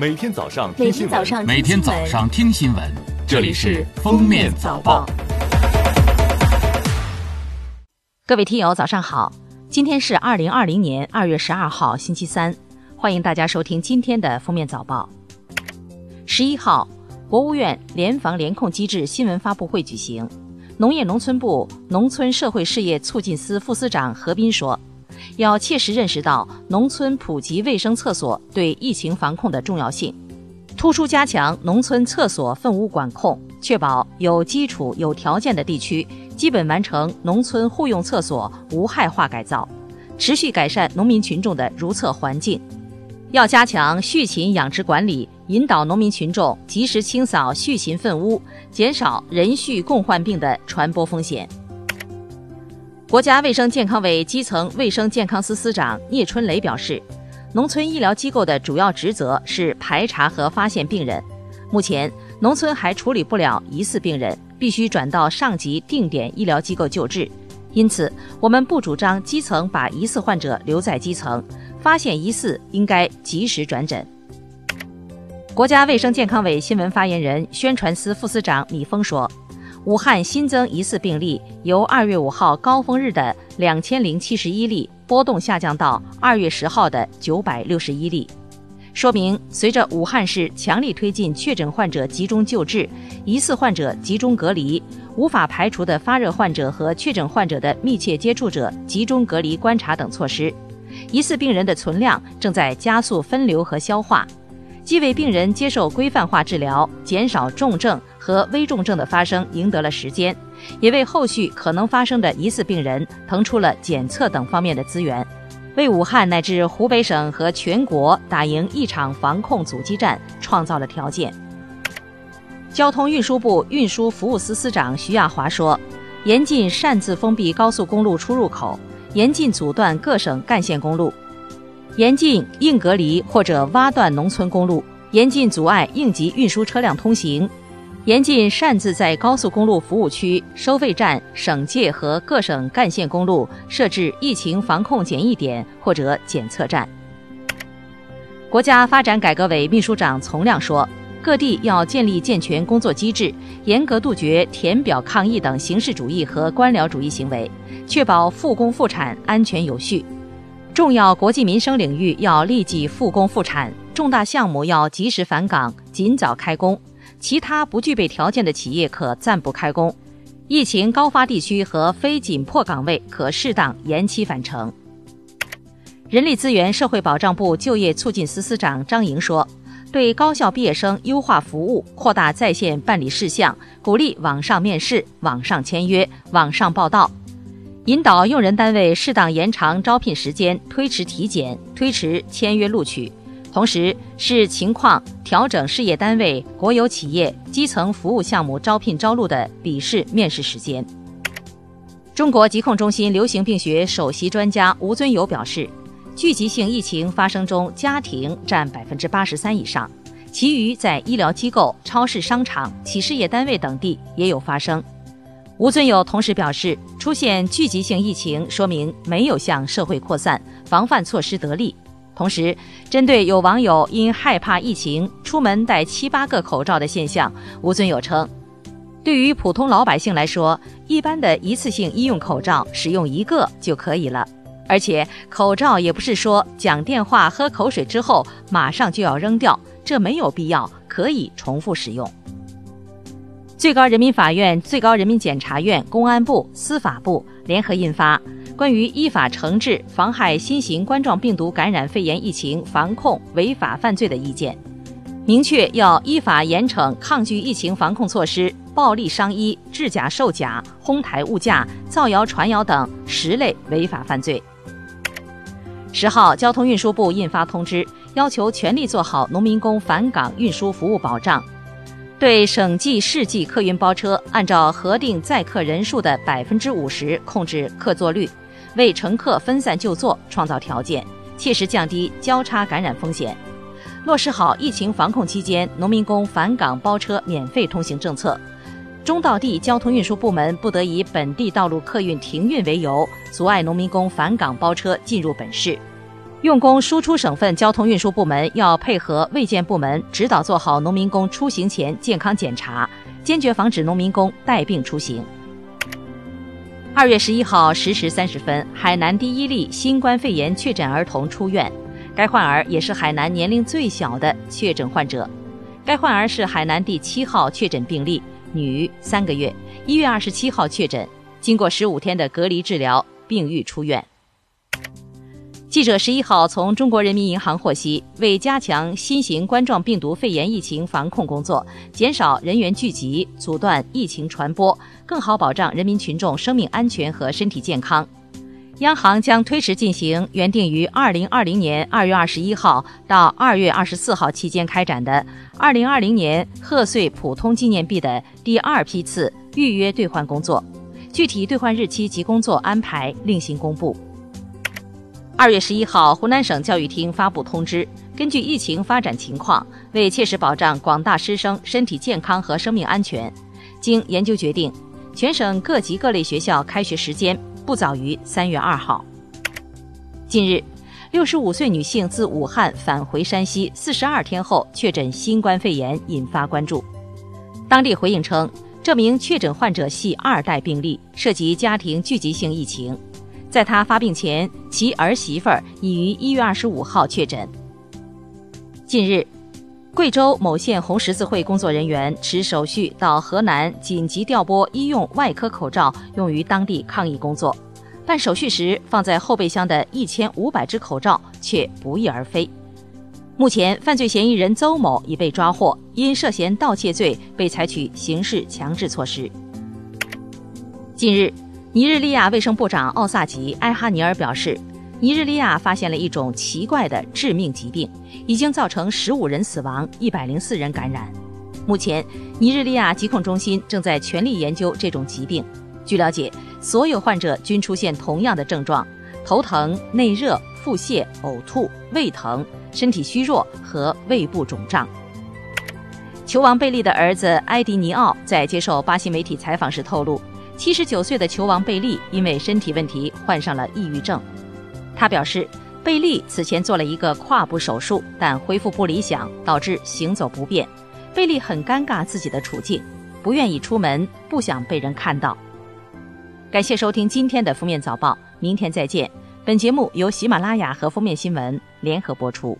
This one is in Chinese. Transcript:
每天早上听新闻，每天早上听新闻，这里是《封面早报》。各位听友，早上好！今天是二零二零年二月十二号，星期三，欢迎大家收听今天的《封面早报》。十一号，国务院联防联控机制新闻发布会举行，农业农村部农村社会事业促进司副司长何斌说。要切实认识到农村普及卫生厕所对疫情防控的重要性，突出加强农村厕所粪污管控，确保有基础有条件的地区基本完成农村户用厕所无害化改造，持续改善农民群众的如厕环境。要加强畜禽养殖管理，引导农民群众及时清扫畜禽粪污，减少人畜共患病的传播风险。国家卫生健康委基层卫生健康司司长聂春雷表示，农村医疗机构的主要职责是排查和发现病人。目前，农村还处理不了疑似病人，必须转到上级定点医疗机构救治。因此，我们不主张基层把疑似患者留在基层，发现疑似应该及时转诊。国家卫生健康委新闻发言人、宣传司副司长米峰说。武汉新增疑似病例由二月五号高峰日的两千零七十一例波动下降到二月十号的九百六十一例，说明随着武汉市强力推进确诊患者集中救治、疑似患者集中隔离、无法排除的发热患者和确诊患者的密切接触者集中隔离观察等措施，疑似病人的存量正在加速分流和消化。既为病人接受规范化治疗、减少重症和危重症的发生赢得了时间，也为后续可能发生的疑似病人腾出了检测等方面的资源，为武汉乃至湖北省和全国打赢一场防控阻击战创造了条件。交通运输部运输服务司司长徐亚华说：“严禁擅自封闭高速公路出入口，严禁阻断各省干线公路。”严禁硬隔离或者挖断农村公路，严禁阻碍应急运输车辆通行，严禁擅自在高速公路服务区、收费站、省界和各省干线公路设置疫情防控检疫点或者检测站。国家发展改革委秘书长丛亮说，各地要建立健全工作机制，严格杜绝填表抗议等形式主义和官僚主义行为，确保复工复产安全有序。重要国计民生领域要立即复工复产，重大项目要及时返岗、尽早开工，其他不具备条件的企业可暂不开工。疫情高发地区和非紧迫岗位可适当延期返程。人力资源社会保障部就业促进司司长张莹说：“对高校毕业生优化服务，扩大在线办理事项，鼓励网上面试、网上签约、网上报到。”引导用人单位适当延长招聘时间，推迟体检，推迟签约录取，同时视情况调整事业单位、国有企业基层服务项目招聘招录的笔试面试时间。中国疾控中心流行病学首席专家吴尊友表示，聚集性疫情发生中，家庭占百分之八十三以上，其余在医疗机构、超市、商场、企事业单位等地也有发生。吴尊友同时表示，出现聚集性疫情，说明没有向社会扩散，防范措施得力。同时，针对有网友因害怕疫情出门戴七八个口罩的现象，吴尊友称，对于普通老百姓来说，一般的一次性医用口罩使用一个就可以了，而且口罩也不是说讲电话、喝口水之后马上就要扔掉，这没有必要，可以重复使用。最高人民法院、最高人民检察院、公安部、司法部联合印发《关于依法惩治妨害新型冠状病毒感染肺炎疫情防控违法犯罪的意见》，明确要依法严惩抗拒疫情防控措施、暴力伤医、制假售假、哄抬物价、造谣传谣等十类违法犯罪。十号，交通运输部印发通知，要求全力做好农民工返岗运输服务保障。对省际、市际客运包车，按照核定载客人数的百分之五十控制客座率，为乘客分散就座创造条件，切实降低交叉感染风险。落实好疫情防控期间农民工返岗包车免费通行政策，中到地交通运输部门不得以本地道路客运停运为由，阻碍农民工返岗包车进入本市。用工输出省份交通运输部门要配合卫健部门指导做好农民工出行前健康检查，坚决防止农民工带病出行。二月十一号十时三十分，海南第一例新冠肺炎确诊儿童出院，该患儿也是海南年龄最小的确诊患者。该患儿是海南第七号确诊病例，女，三个月，一月二十七号确诊，经过十五天的隔离治疗，病愈出院。记者十一号从中国人民银行获悉，为加强新型冠状病毒肺炎疫情防控工作，减少人员聚集，阻断疫情传播，更好保障人民群众生命安全和身体健康，央行将推迟进行原定于二零二零年二月二十一号到二月二十四号期间开展的二零二零年贺岁普通纪念币的第二批次预约兑换工作，具体兑换日期及工作安排另行公布。二月十一号，湖南省教育厅发布通知，根据疫情发展情况，为切实保障广大师生身体健康和生命安全，经研究决定，全省各级各类学校开学时间不早于三月二号。近日，六十五岁女性自武汉返回山西，四十二天后确诊新冠肺炎，引发关注。当地回应称，这名确诊患者系二代病例，涉及家庭聚集性疫情。在他发病前，其儿媳妇儿已于一月二十五号确诊。近日，贵州某县红十字会工作人员持手续到河南紧急调拨医用外科口罩，用于当地抗疫工作。办手续时，放在后备箱的一千五百只口罩却不翼而飞。目前，犯罪嫌疑人邹某已被抓获，因涉嫌盗窃罪被采取刑事强制措施。近日。尼日利亚卫生部长奥萨吉·埃哈尼尔表示，尼日利亚发现了一种奇怪的致命疾病，已经造成十五人死亡、一百零四人感染。目前，尼日利亚疾控中心正在全力研究这种疾病。据了解，所有患者均出现同样的症状：头疼、内热、腹泻、呕吐、胃疼、身体虚弱和胃部肿胀。球王贝利的儿子埃迪尼奥在接受巴西媒体采访时透露。七十九岁的球王贝利因为身体问题患上了抑郁症。他表示，贝利此前做了一个胯部手术，但恢复不理想，导致行走不便。贝利很尴尬自己的处境，不愿意出门，不想被人看到。感谢收听今天的封面早报，明天再见。本节目由喜马拉雅和封面新闻联合播出。